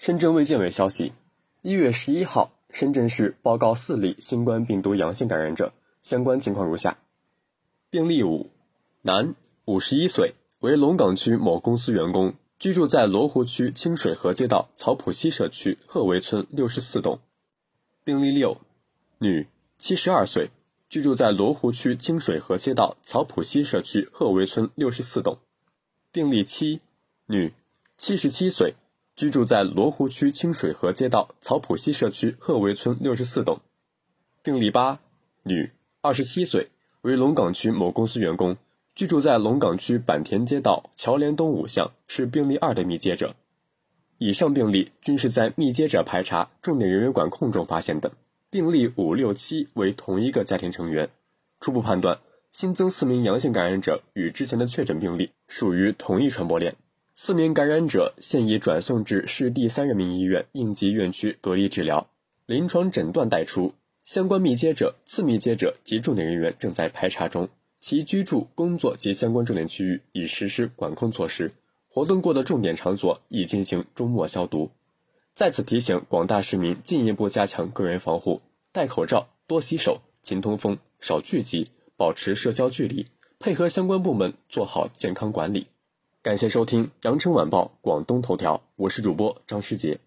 深圳卫健委消息，一月十一号，深圳市报告四例新冠病毒阳性感染者，相关情况如下：病例五，男，五十一岁，为龙岗区某公司员工，居住在罗湖区清水河街道草浦西社区鹤围村六十四栋。病例六，女，七十二岁，居住在罗湖区清水河街道草浦西社区鹤围村六十四栋。病例七，女，七十七岁。居住在罗湖区清水河街道草浦西社区鹤围村六十四栋。病例八，女，二十七岁，为龙岗区某公司员工，居住在龙岗区坂田街道侨联东五巷，是病例二的密接者。以上病例均是在密接者排查、重点人员管控中发现的。病例五六七为同一个家庭成员。初步判断，新增四名阳性感染者与之前的确诊病例属于同一传播链。四名感染者现已转送至市第三人民医院应急院区隔离治疗，临床诊断待出。相关密接者、次密接者及重点人员正在排查中，其居住、工作及相关重点区域已实施管控措施，活动过的重点场所已进行终末消毒。在此提醒广大市民进一步加强个人防护，戴口罩、多洗手、勤通风、少聚集、保持社交距离，配合相关部门做好健康管理。感谢收听《羊城晚报广东头条》，我是主播张世杰。